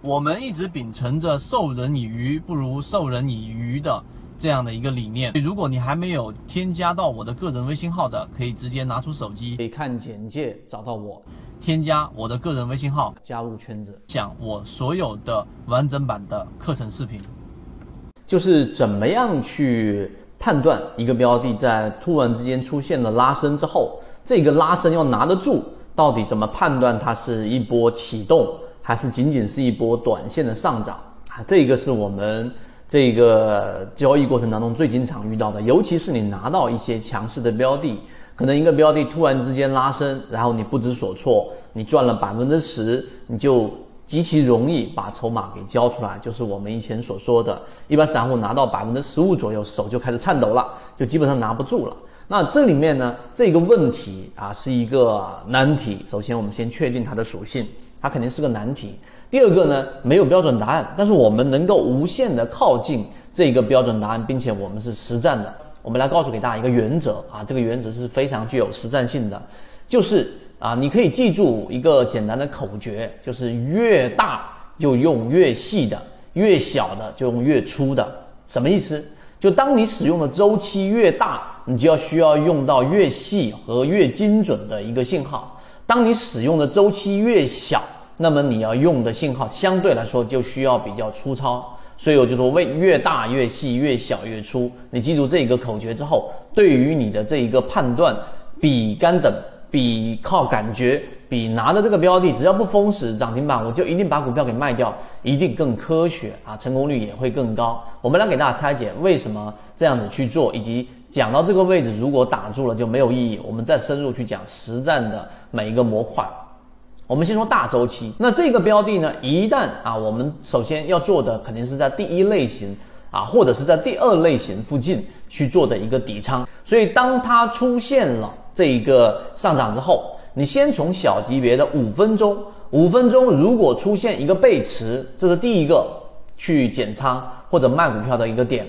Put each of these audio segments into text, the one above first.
我们一直秉承着授人以鱼不如授人以渔的这样的一个理念。如果你还没有添加到我的个人微信号的，可以直接拿出手机，可以看简介找到我，添加我的个人微信号，加入圈子，讲我所有的完整版的课程视频。就是怎么样去判断一个标的在突然之间出现了拉升之后，这个拉升要拿得住，到底怎么判断它是一波启动？还是仅仅是一波短线的上涨啊，这个是我们这个交易过程当中最经常遇到的，尤其是你拿到一些强势的标的，可能一个标的突然之间拉升，然后你不知所措，你赚了百分之十，你就极其容易把筹码给交出来，就是我们以前所说的，一般散户拿到百分之十五左右，手就开始颤抖了，就基本上拿不住了。那这里面呢，这个问题啊是一个难题。首先，我们先确定它的属性。它肯定是个难题。第二个呢，没有标准答案，但是我们能够无限的靠近这个标准答案，并且我们是实战的。我们来告诉给大家一个原则啊，这个原则是非常具有实战性的，就是啊，你可以记住一个简单的口诀，就是越大就用越细的，越小的就用越粗的。什么意思？就当你使用的周期越大，你就要需要用到越细和越精准的一个信号。当你使用的周期越小，那么你要用的信号相对来说就需要比较粗糙。所以我就说，为越大越细，越小越粗。你记住这一个口诀之后，对于你的这一个判断，比干等，比靠感觉，比拿的这个标的，只要不封死涨停板，我就一定把股票给卖掉，一定更科学啊，成功率也会更高。我们来给大家拆解为什么这样子去做，以及。讲到这个位置，如果打住了就没有意义。我们再深入去讲实战的每一个模块。我们先说大周期，那这个标的呢，一旦啊，我们首先要做的肯定是在第一类型啊，或者是在第二类型附近去做的一个底仓。所以当它出现了这一个上涨之后，你先从小级别的五分钟，五分钟如果出现一个背驰，这是第一个去减仓或者卖股票的一个点。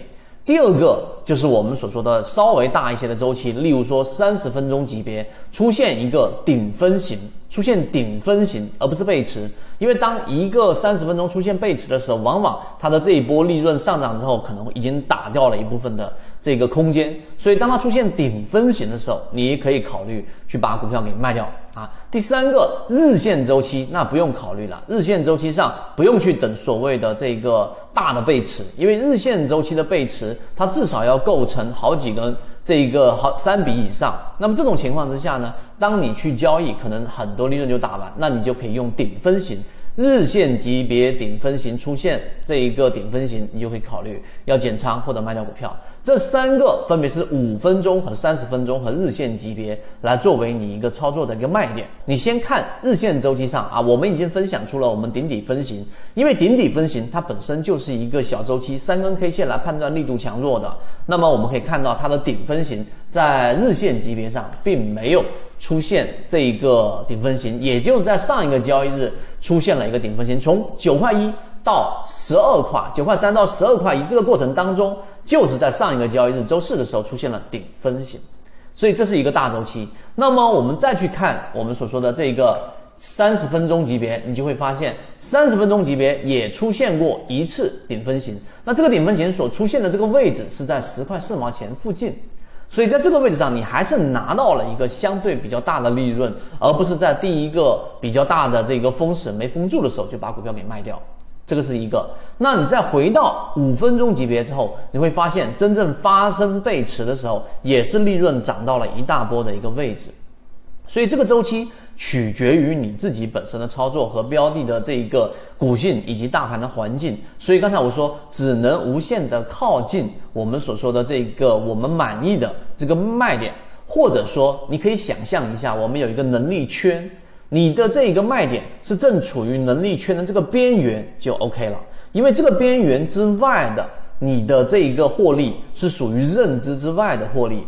第二个就是我们所说的稍微大一些的周期，例如说三十分钟级别出现一个顶分型，出现顶分型，而不是背驰。因为当一个三十分钟出现背驰的时候，往往它的这一波利润上涨之后，可能已经打掉了一部分的这个空间。所以当它出现顶分型的时候，你可以考虑去把股票给卖掉。啊，第三个日线周期那不用考虑了，日线周期上不用去等所谓的这个大的背驰，因为日线周期的背驰它至少要构成好几根这一个好三笔以上。那么这种情况之下呢，当你去交易，可能很多利润就打完，那你就可以用顶分型。日线级别顶分型出现这一个顶分型，你就可以考虑要减仓或者卖掉股票。这三个分别是五分钟和三十分钟和日线级别来作为你一个操作的一个卖点。你先看日线周期上啊，我们已经分享出了我们顶底分型，因为顶底分型它本身就是一个小周期，三根 K 线来判断力度强弱的。那么我们可以看到它的顶分型在日线级别上并没有。出现这一个顶分型，也就是在上一个交易日出现了一个顶分型，从九块一到十二块，九块三到十二块一这个过程当中，就是在上一个交易日周四的时候出现了顶分型，所以这是一个大周期。那么我们再去看我们所说的这个三十分钟级别，你就会发现三十分钟级别也出现过一次顶分型。那这个顶分型所出现的这个位置是在十块四毛钱附近。所以在这个位置上，你还是拿到了一个相对比较大的利润，而不是在第一个比较大的这个封死没封住的时候就把股票给卖掉，这个是一个。那你再回到五分钟级别之后，你会发现真正发生背驰的时候，也是利润涨到了一大波的一个位置。所以这个周期。取决于你自己本身的操作和标的的这一个股性以及大盘的环境，所以刚才我说只能无限的靠近我们所说的这个我们满意的这个卖点，或者说你可以想象一下，我们有一个能力圈，你的这一个卖点是正处于能力圈的这个边缘就 OK 了，因为这个边缘之外的你的这一个获利是属于认知之外的获利。